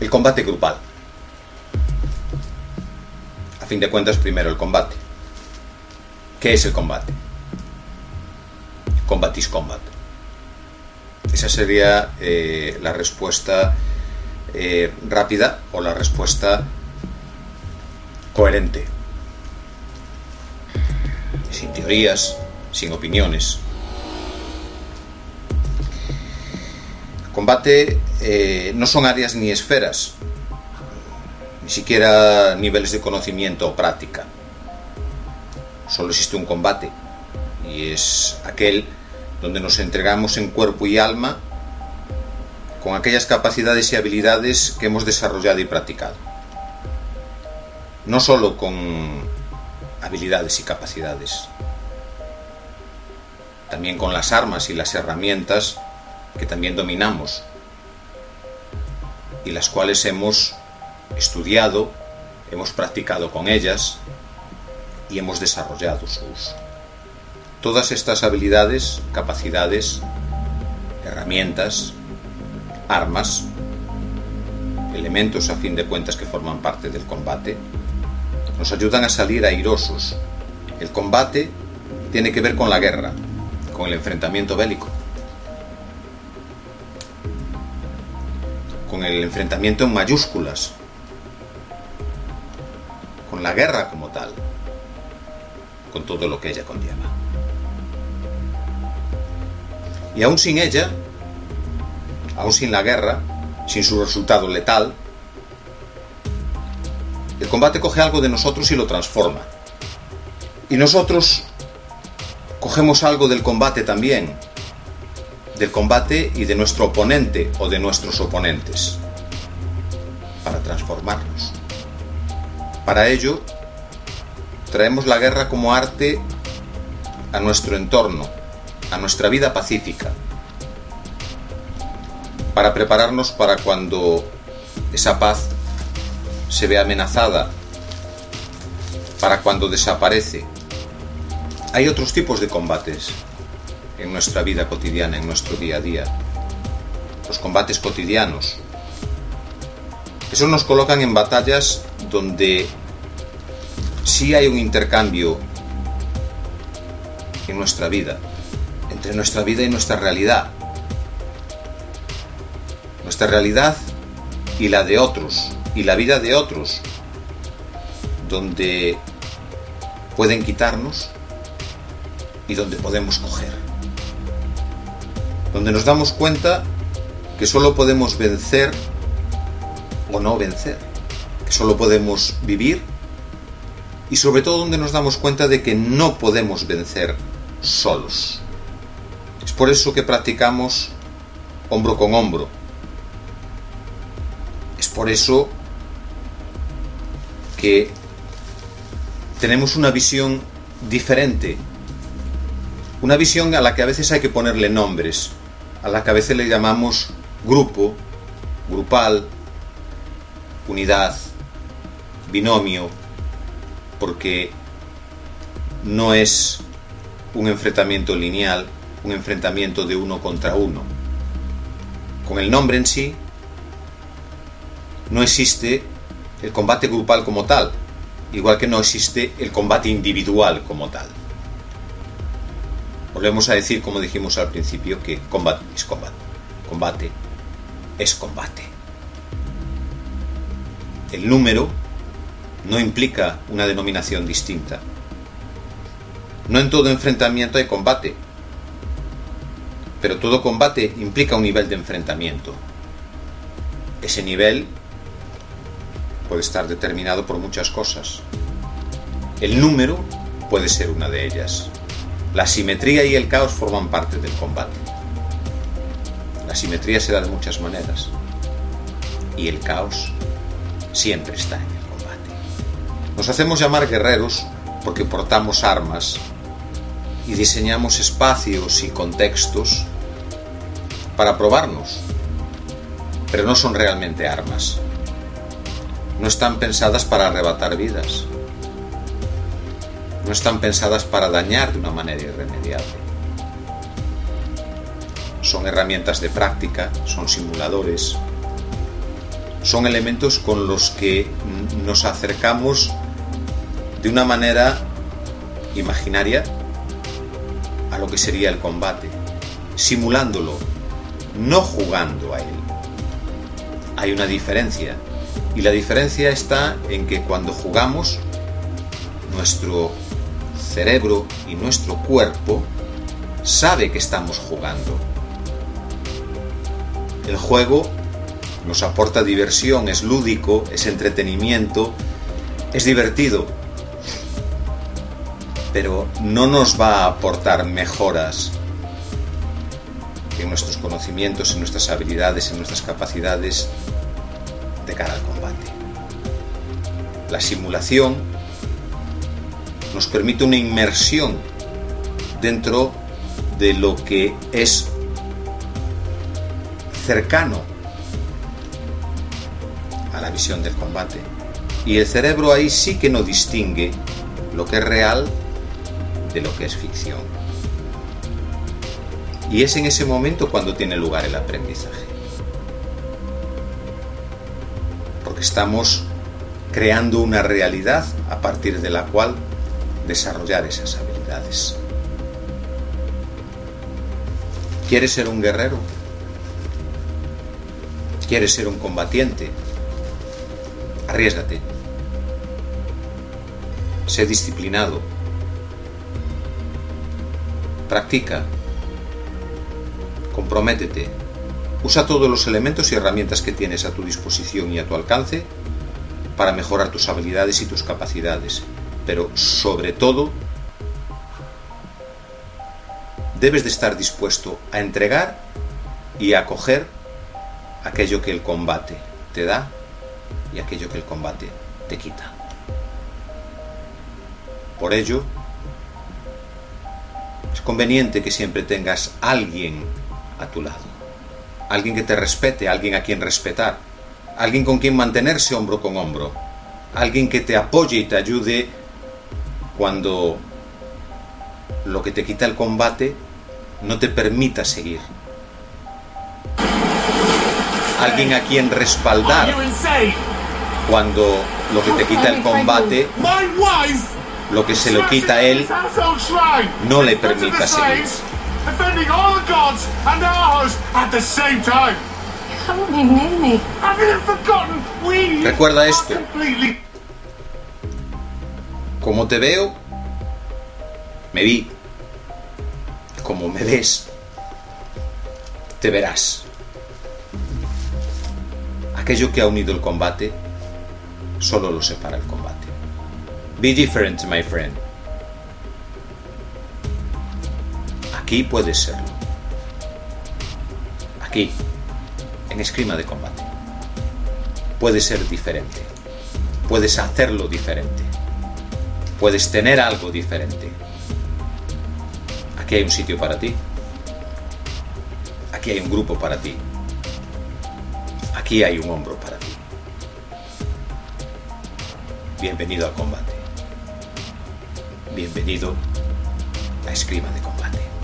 el combate grupal. A fin de cuentas, primero el combate. ¿Qué es el combate? Combat is combat. Esa sería eh, la respuesta eh, rápida o la respuesta coherente. Sin teorías, sin opiniones. Combate eh, no son áreas ni esferas, ni siquiera niveles de conocimiento o práctica. Solo existe un combate y es aquel donde nos entregamos en cuerpo y alma con aquellas capacidades y habilidades que hemos desarrollado y practicado. No solo con habilidades y capacidades, también con las armas y las herramientas que también dominamos y las cuales hemos estudiado, hemos practicado con ellas y hemos desarrollado su uso. Todas estas habilidades, capacidades, herramientas, armas, elementos a fin de cuentas que forman parte del combate, nos ayudan a salir airosos. El combate tiene que ver con la guerra, con el enfrentamiento bélico, con el enfrentamiento en mayúsculas, con la guerra como tal, con todo lo que ella conlleva. Y aún sin ella, aún sin la guerra, sin su resultado letal, el combate coge algo de nosotros y lo transforma. Y nosotros cogemos algo del combate también, del combate y de nuestro oponente o de nuestros oponentes, para transformarnos. Para ello, traemos la guerra como arte a nuestro entorno, a nuestra vida pacífica, para prepararnos para cuando esa paz se ve amenazada, para cuando desaparece. Hay otros tipos de combates en nuestra vida cotidiana, en nuestro día a día. Los combates cotidianos. Esos nos colocan en batallas donde sí hay un intercambio en nuestra vida, entre nuestra vida y nuestra realidad. Nuestra realidad y la de otros, y la vida de otros, donde pueden quitarnos y donde podemos coger. Donde nos damos cuenta que solo podemos vencer o no vencer, que solo podemos vivir y sobre todo donde nos damos cuenta de que no podemos vencer solos. Es por eso que practicamos hombro con hombro. Es por eso que tenemos una visión diferente, una visión a la que a veces hay que ponerle nombres, a la que a veces le llamamos grupo, grupal, unidad, binomio, porque no es un enfrentamiento lineal, un enfrentamiento de uno contra uno. Con el nombre en sí, no existe el combate grupal como tal, igual que no existe el combate individual como tal. Volvemos a decir, como dijimos al principio, que combate es combate. Combate es combate. El número no implica una denominación distinta. No en todo enfrentamiento hay combate, pero todo combate implica un nivel de enfrentamiento. Ese nivel puede estar determinado por muchas cosas. El número puede ser una de ellas. La simetría y el caos forman parte del combate. La simetría se da de muchas maneras y el caos siempre está en el combate. Nos hacemos llamar guerreros porque portamos armas y diseñamos espacios y contextos para probarnos, pero no son realmente armas. No están pensadas para arrebatar vidas no están pensadas para dañar de una manera irremediable. Son herramientas de práctica, son simuladores, son elementos con los que nos acercamos de una manera imaginaria a lo que sería el combate, simulándolo, no jugando a él. Hay una diferencia y la diferencia está en que cuando jugamos, nuestro cerebro y nuestro cuerpo sabe que estamos jugando. El juego nos aporta diversión, es lúdico, es entretenimiento, es divertido, pero no nos va a aportar mejoras en nuestros conocimientos, en nuestras habilidades, en nuestras capacidades de cara al combate. La simulación nos permite una inmersión dentro de lo que es cercano a la visión del combate. Y el cerebro ahí sí que no distingue lo que es real de lo que es ficción. Y es en ese momento cuando tiene lugar el aprendizaje. Porque estamos creando una realidad a partir de la cual desarrollar esas habilidades. ¿Quieres ser un guerrero? ¿Quieres ser un combatiente? Arriesgate. Sé disciplinado. Practica. Comprométete. Usa todos los elementos y herramientas que tienes a tu disposición y a tu alcance para mejorar tus habilidades y tus capacidades. Pero sobre todo, debes de estar dispuesto a entregar y a acoger aquello que el combate te da y aquello que el combate te quita. Por ello, es conveniente que siempre tengas alguien a tu lado, alguien que te respete, alguien a quien respetar, alguien con quien mantenerse hombro con hombro, alguien que te apoye y te ayude cuando lo que te quita el combate no te permita seguir. Alguien a quien respaldar cuando lo que te quita el combate, lo que se lo quita a él, no le permita seguir. Recuerda esto. Como te veo, me vi. Como me ves, te verás. Aquello que ha unido el combate, solo lo separa el combate. Be different, my friend. Aquí puedes serlo. Aquí, en escrima de combate. Puedes ser diferente. Puedes hacerlo diferente. Puedes tener algo diferente. Aquí hay un sitio para ti. Aquí hay un grupo para ti. Aquí hay un hombro para ti. Bienvenido al combate. Bienvenido a Escriba de Combate.